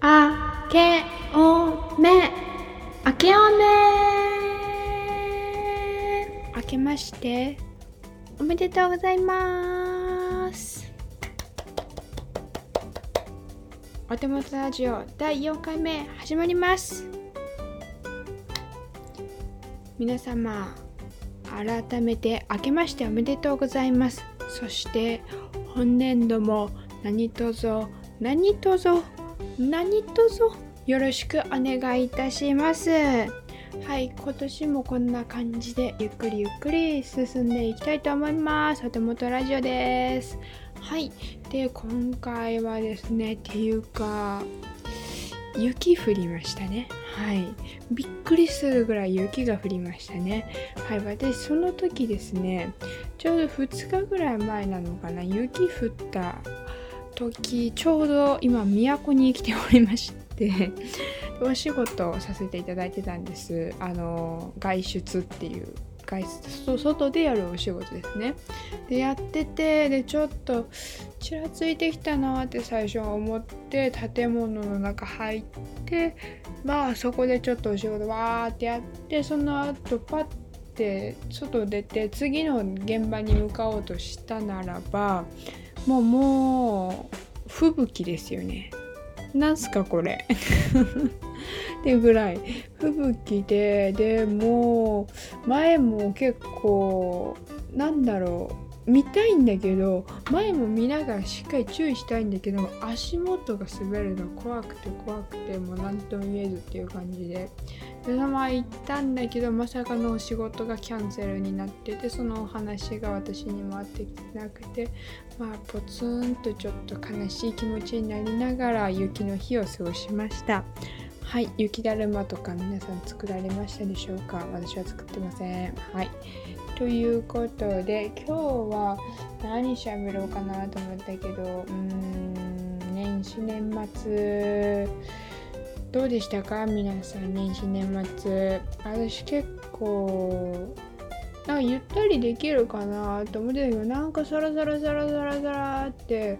あけおめ。あけおめ。あけまして。おめでとうございます。お手元ラジオ第4回目始まります。皆様改めて明けましておめでとうございます。そして本年度も何卒何卒何卒よろしくお願いいたします。はい今年もこんな感じでゆっくりゆっくり進んでいきたいと思います。お手元ラジオです。はいで今回はですねっていうか雪降りましたね。はい。びっくりするぐらい雪が降りましたね。はい。私その時ですねちょうど2日ぐらい前なのかな。雪降った時ちょうど今都に来ておりましてお仕事をさせていただいてたんです。あの外出っていう外出外でやるお仕事ですね。でやっててでちょっとちらついてきたなって最初は思って建物の中入ってまあそこでちょっとお仕事わーってやってその後パッて外出て次の現場に向かおうとしたならばもうもう吹雪ですよね。なんすかこれ。っていうぐらい。吹雪ででも前も結構なんだろう。見たいんだけど前も見ながらしっかり注意したいんだけど足元が滑るの怖くて怖くてもう何とも言えずっていう感じで。そのまま行ったんだけどまさかのお仕事がキャンセルになっててそのお話が私にもあってきてなくてまあポツンとちょっと悲しい気持ちになりながら雪の日を過ごしました。はい雪だるまとか皆さん作られましたでしょうか？私は作ってません。はい。ということで今日は何しゃべろうかなと思ったけどうーん年始年末。どうでしたか？皆さん年始年末。私結構なんかゆったりできるかなと思ってたけどなんかサラサラサラサラサラって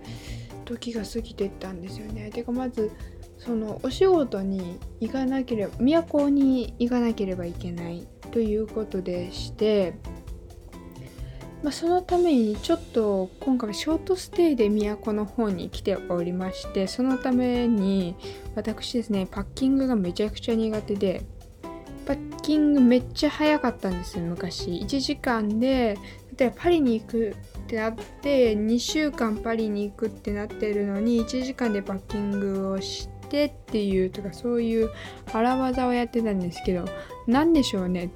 時が過ぎてったんですよね。てかまずそのお仕事に行かなければ都に行かなければいけないということでしてまあ、そのためにちょっと今回ショートステイで都の方に来ておりましてそのために私ですねパッキングがめちゃくちゃ苦手でパッキングめっちゃ早かったんですよ昔。1時間で例えばパリに行くってなって2週間パリに行くってなってるのに1時間でパッキングをしてっていうとかそういう荒技をやってたんですけど何でしょうね。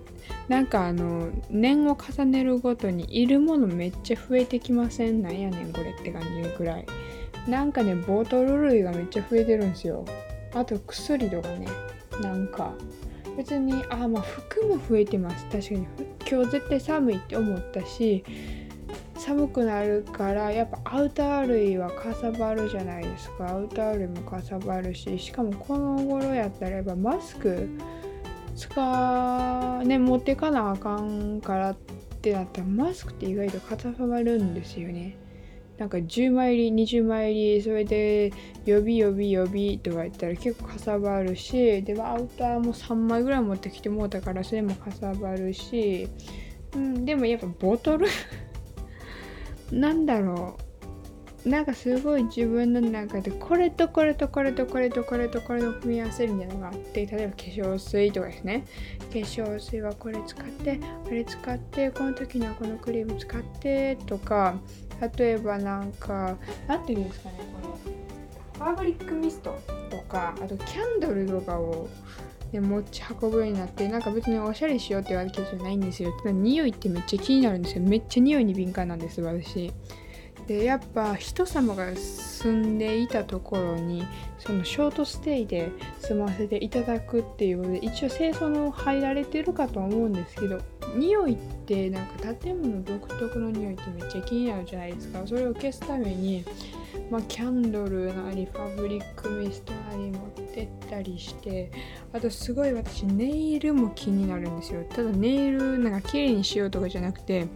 なんかあの年を重ねるごとにいるものめっちゃ増えてきません？なんやねんこれって感じくらい。なんかねボトル類がめっちゃ増えてるんですよ。あと薬とかね。なんか別にあまあ服も増えてます。確かに。今日絶対寒いって思ったし寒くなるからやっぱアウター類はかさばるじゃないですか。アウター類もかさばるししかもこの頃やったらやっぱマスク使うね持ってかなあかんからってなったらマスクって意外とかさばるんですよね。なんか10枚入り20枚入りそれで予備予備予備とか言ったら結構かさばるしでアウターも3枚ぐらい持ってきてもうたからそれもかさばるし、うん、でもやっぱボトル なんだろう。なんかすごい自分の中でこれとこれとこれとこれとこれとこれの組み合わせるみたいなのがあって例えば化粧水とかですね。化粧水はこれ使ってあれ使ってこの時にはこのクリーム使ってとか例えばなんか何て言うんですかねこのファブリックミストとかあとキャンドルとかをで持ち運ぶようになってなんか別におしゃれしようって言われるわけじゃないんですよ。ただ匂いってめっちゃ気になるんですよ。めっちゃ匂いに敏感なんです私。でやっぱ人様が住んでいたところにそのショートステイで住ませていただくっていうので一応清掃の入られてるかと思うんですけど匂いってなんか建物独特の匂いってめっちゃ気になるじゃないですか。それを消すためにまあ、キャンドルなりファブリックミストなり持ってったりしてあとすごい私ネイルも気になるんですよ。ただネイルなんか綺麗にしようとかじゃなくて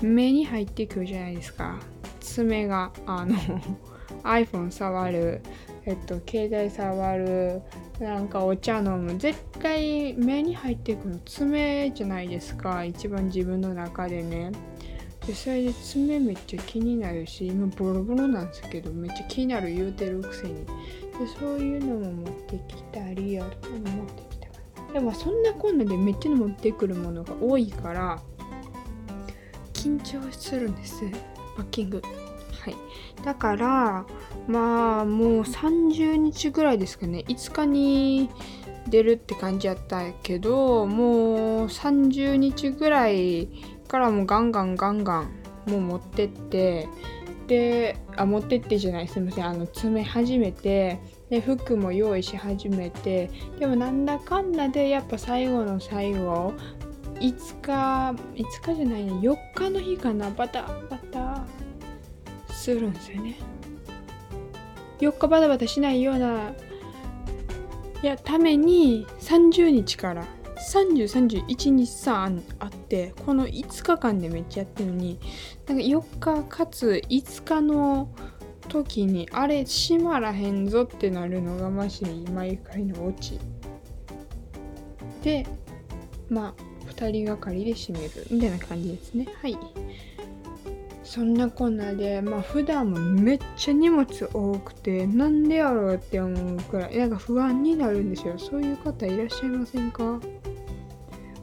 目に入ってくるじゃないですか。爪があの iPhone 触るえっと携帯触るなんかお茶飲む。絶対目に入っていくの爪じゃないですか。一番自分の中でね。でそれで爪めっちゃ気になるし今ボロボロなんですけどめっちゃ気になる言うてるくせに。でそういうのも持ってきたりあと持ってきたからでもそんなこんなでめっちゃ持ってくるものが多いから緊張するんです。パッキング。はい。だからまあもう30日ぐらいですかね。5日に出るって感じやったけどもう30日ぐらいからもうガンガンガンガンもう持ってって。であ持ってってじゃない。すみません。あの詰め始めてで服も用意し始めて。でもなんだかんだでやっぱ最後の最後5日5日じゃないね。4日の日かな。バタバタするんですよね。4日バタバタしないようないやために30日から3031日さあってこの5日間でめっちゃやってるのになんか4日かつ5日の時にあれ閉まらへんぞってなるのがマジで毎回のオチ。でまあ2人がかりで閉めるみたいな感じですね。はい。そんなこんなでまあ普段もめっちゃ荷物多くてなんでやろうって思うくらいなんか不安になるんですよ。そういう方いらっしゃいませんか？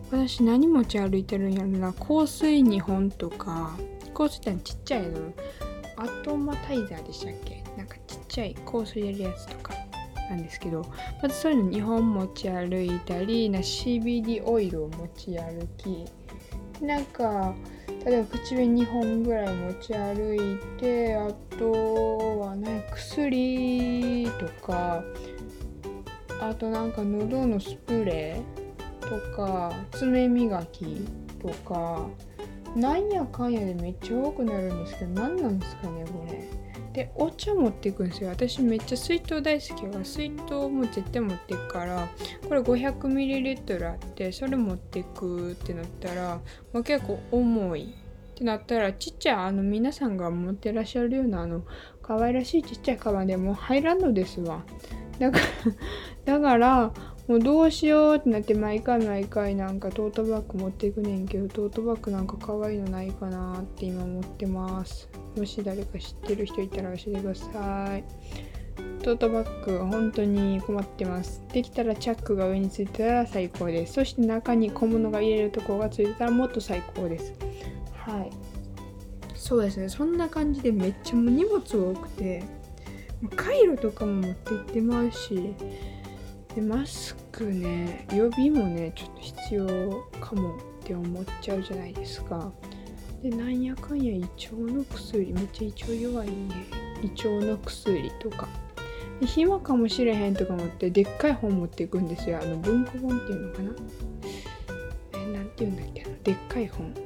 私何持ち歩いてるんやろな。香水2本とか香水ってちっちゃいの。アトマタイザーでしたっけ？なんかちっちゃい香水入れるやつとか。なんですけどまずそういうの2本持ち歩いたりな CBD オイルを持ち歩きなんか例えば口紅2本ぐらい持ち歩いてあとはね薬とかあとなんか喉のスプレーとか爪磨きとかなんやかんやでめっちゃ多くなるんですけど何なんですかねこれ。でお茶持っていくんですよ。私めっちゃ水筒大好きやから水筒も絶対持っていくからこれ 500ml あってそれ持っていくってなったら、まあ、結構重いってなったらちっちゃいあの皆さんが持ってらっしゃるようなあの可愛らしいちっちゃいカバンでも入らんのですわ。だからだからもうどうしようってなって毎回毎回なんかトートバッグ持っていくねんけどトートバッグなんか可愛いのないかなって今思ってます。もし誰か知ってる人いたら教えてください。トートバッグ本当に困ってます。できたらチャックが上についてたら最高です。そして中に小物が入れるとこがついてたらもっと最高です。はい。そうですね。そんな感じでめっちゃも荷物多くてカイロとかも持って行ってますしでマスクね予備もねちょっと必要かもって思っちゃうじゃないですか。でなんやかんや胃腸の薬めっちゃ胃腸弱いんで胃腸の薬とか。で暇かもしれへんとか思ってでっかい本持っていくんですよ。あの文庫本っていうのかな？えなんて言うんだっけな？でっかい本。で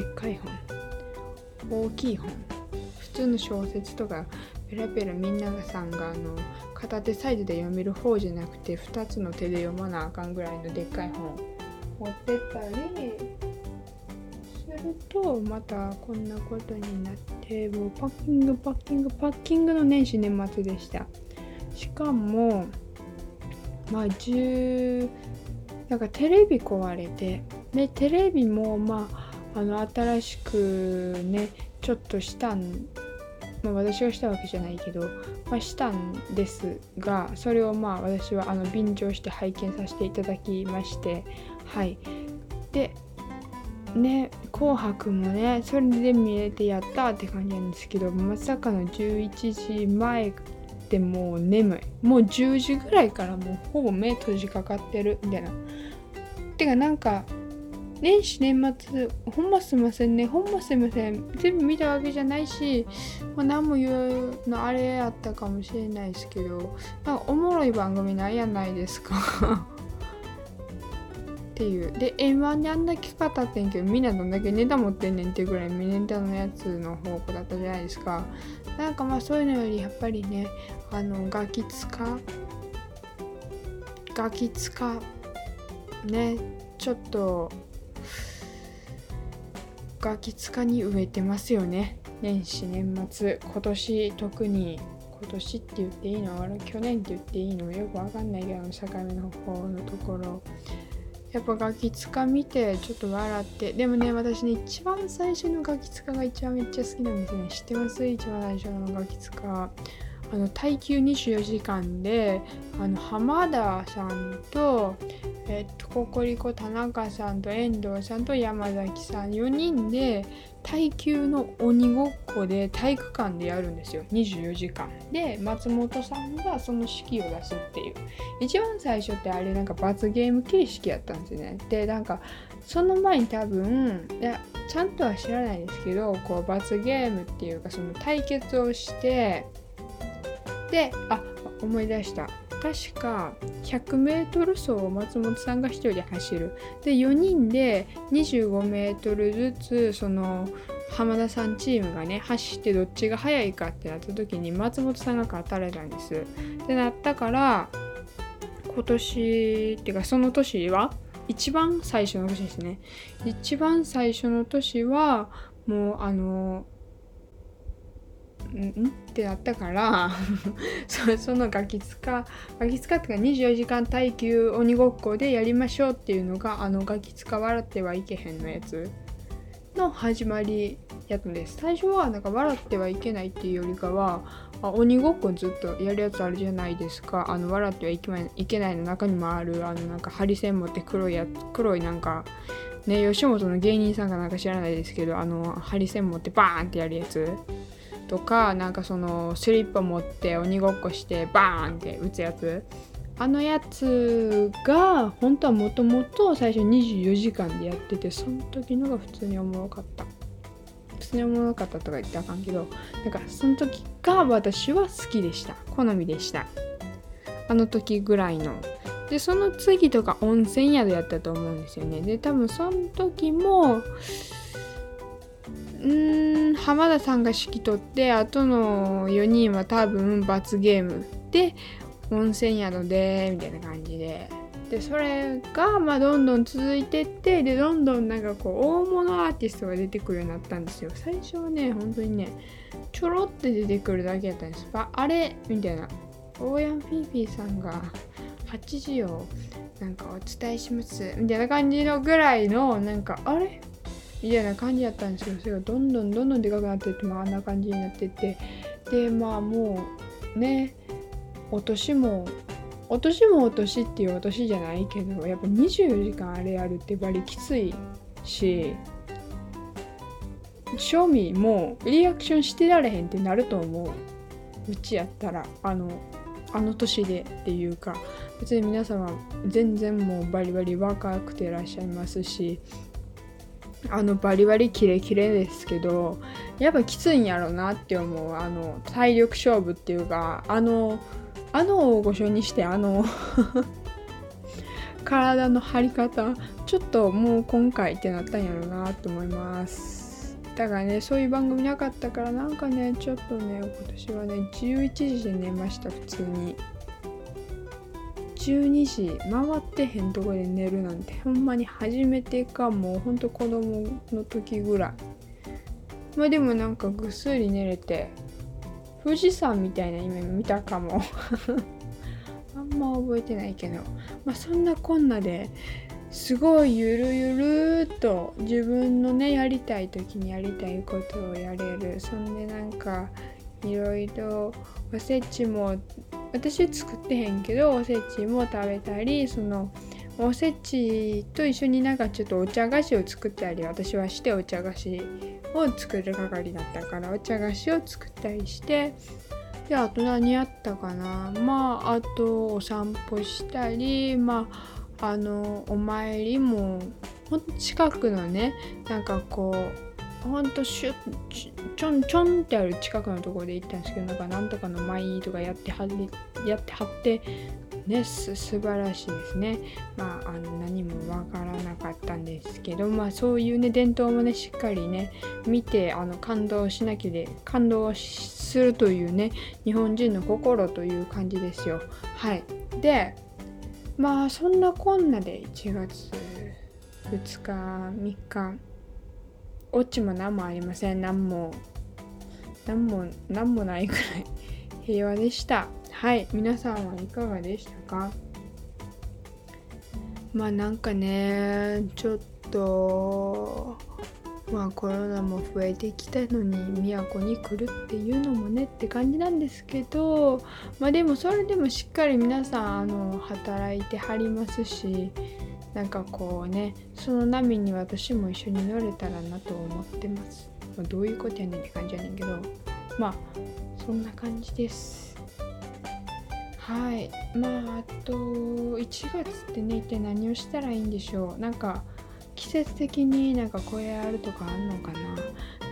っかい本大きい本。普通の小説とかペラペラみんなさんがあの片手サイズで読める方じゃなくて2つの手で読まなあかんぐらいのでっかい本。持ってったりるとまたこんなことになってもうパッキングパッキングパッキングの年始年末でした。しかもまあ10なんかテレビ壊れてでテレビもまああの新しくねちょっとしたんまあ、私がしたわけじゃないけど、まあ、したんですがそれをまあ私はあの便乗して拝見させていただきましてはい。でね「紅白」もねそれで見れてやったって感じなんですけどまさかの11時前でもう眠い。もう10時ぐらいからもうほぼ目閉じかかってるみたいな。てかなんか年始年末ほんますいませんね。ほんますいません。全部見たわけじゃないし、まあ、何も言うのあれやったかもしれないですけどなんかおもろい番組ないやないですか。っていう。で M1 であんだけ語ってんけどみんなどんだけネタ持ってんねんっていうぐらいミネタのやつの方向だったじゃないですか。なんかまあそういうのよりやっぱりねあのガキツカガキツカねちょっとガキツカに植えてますよね。年始年末。今年特に今年って言っていいの？去年って言っていいの？よくわかんないけど境目の方のところ。やっぱガキツカ見てちょっと笑って。でもね私ね一番最初のガキツカが一番めっちゃ好きなんですね知ってます？一番最初のガキツカ。あの耐久24時間であの浜田さんとえっとココリコ田中さんと遠藤さんと山崎さん4人で耐久の鬼ごっこで体育館でやるんですよ。24時間。で松本さんがその指揮を出すっていう。一番最初ってあれなんか罰ゲーム形式やったんですよね。でなんかその前に多分いやちゃんとは知らないですけどこう罰ゲームっていうかその対決をしてであ思い出した。確か 100m 走を松本さんが1人で走るで4人で 25m ずつその浜田さんチームがね走ってどっちが速いかってなった時に松本さんが勝たれたんです。ってなったから今年っていうかその年は一番最初の年ですね一番最初の年はもうあのんってなったから そそのガキツカガキツカってか24時間耐久鬼ごっこでやりましょうっていうのがあのガキツカ笑ってはいけへんのやつの始まりやつです。最初はなんか笑ってはいけないっていうよりかはあ鬼ごっこずっとやるやつあるじゃないですか。あの笑ってはいけないいけないの中にもあるあのなんかハリセン持って黒いや黒いなんかね吉本の芸人さんかなんか知らないですけどあのハリセン持ってバーンってやるやつ。とかなんかそのスリッパ持って鬼ごっこしてバーンって打つやつ。あのやつが本当はもともと最初24時間でやっててその時のが普通におもろかった。普通におもろかったとか言ってあかんけどなんかその時が私は好きでした。好みでした。あの時ぐらいの。でその次とか温泉宿やったと思うんですよね。で多分その時もうん浜田さんが指揮取ってあとの4人は多分罰ゲームで温泉宿でみたいな感じで。でそれがまあどんどん続いてってでどんどんなんかこう大物アーティストが出てくるようになったんですよ。最初はね本当にねちょろって出てくるだけだったんです。あれみたいな。オーヤンフィーフィーさんが8時をなんかお伝えしますみたいな感じのぐらいのなんかあれ？みたいな感じやったんですけどそれがどんどんどんどんでかくなっていって、まあ、あんな感じになってって。でまあもうねお年もお年もお年っていうお年じゃないけどやっぱ24時間あれやるってバリきついし賞味もリアクションしてられへんってなると思う。うちやったらあのあの年でっていうか別に皆様全然もうバリバリ若くてらっしゃいますしあのバリバリキレキレですけどやっぱきついんやろなって思うあの体力勝負っていうかあのあの大御所にしてあの 体の張り方ちょっともう今回ってなったんやろうなと思いますだからねそういう番組なかったからなんかねちょっとね今年はね11時で寝ました普通に。12時回ってへんとこで寝るなんてほんまに初めてかもうほんと子供の時ぐらい。まあでもなんかぐっすり寝れて富士山みたいな夢見たかも。あんま覚えてないけど。まあそんなこんなですごいゆるゆるっと自分のねやりたい時にやりたいことをやれる。そんでなんかいろいろおせちも私作ってへんけどおせちも食べたりそのおせちと一緒になんかちょっとお茶菓子を作ったり私はしてお茶菓子を作る係だったからお茶菓子を作ったりしてであと何やったかな。まああとお散歩したりまああのお参りもほんと近くのねなんかこうほんとシュッちょんちょんってある近くのところで行ったんですけどなんかなんとかの舞とかやってはやってはってねす素晴らしいですね。まああの何もわからなかったんですけどまあそういうね伝統もねしっかりね見てあの感動しなきゃで感動するというね日本人の心という感じですよ。はい。でまあそんなこんなで1月2日3日オチも何もありません。何も何も何もないくらい平和でした。はい。皆さんはいかがでしたか？まあなんかねちょっとまあコロナも増えてきたのに都に来るっていうのもねって感じなんですけどまあでもそれでもしっかり皆さんあの働いてはりますしなんかこうねその波に私も一緒に乗れたらなと思ってます、まあ、どういうことやねんって感じやねんけど。まあそんな感じです。はい。まああと1月ってね一体何をしたらいいんでしょう。なんか季節的になんかこれあるとかあんのかな？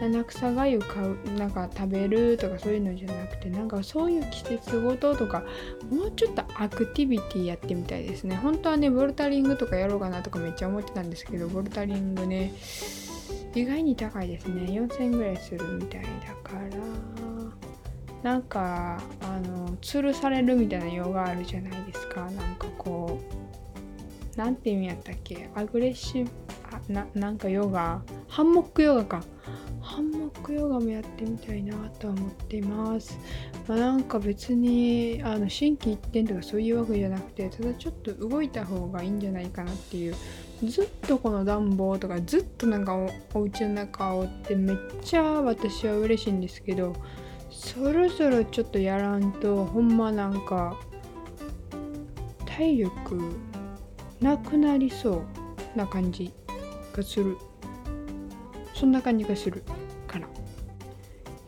七草がゆ買うなんか食べるとかそういうのじゃなくてなんかそういう季節ごととかもうちょっとアクティビティやってみたいですね。本当はねボルタリングとかやろうかなとかめっちゃ思ってたんですけどボルタリングね意外に高いですね。4000円ぐらいするみたいだから。なんかあの吊るされるみたいな用があるじゃないですか。なんかこうなんて意味やったっけ？アグレッシブあななんかヨガ？ハンモックヨガか。ハンモックヨガもやってみたいなと思っています。まあ、なんか別にあの心機一転とかそういうわけじゃなくてただちょっと動いた方がいいんじゃないかなっていう。ずっとこの暖房とかずっとなんかおお家の中をってめっちゃ私は嬉しいんですけどそろそろちょっとやらんとほんまなんか体力なくなりそうな感じがする。そんな感じがするから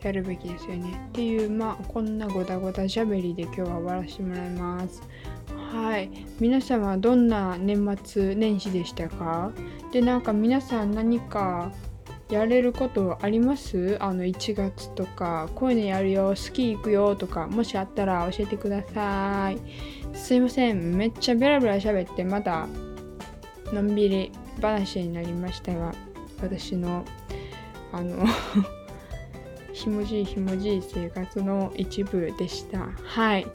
やるべきですよね。っていうまあこんなごだごだしゃべりで今日は終わらせてもらいます。はい。皆様はどんな年末年始でしたか？でなんか皆さん何かやれることあります？あの1月とかこういうのやるよスキー行くよとかもしあったら教えてください。すいません。めっちゃベラベラ喋ってまだのんびり話になりましたが私のあの ひもじいひもじい生活の一部でした。はい。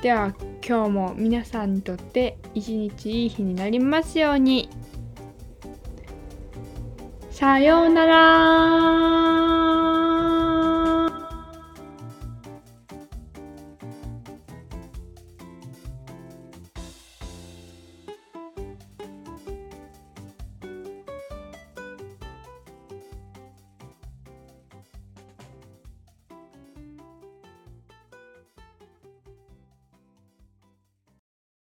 では今日も皆さんにとって一日いい日になりますように。さようなら。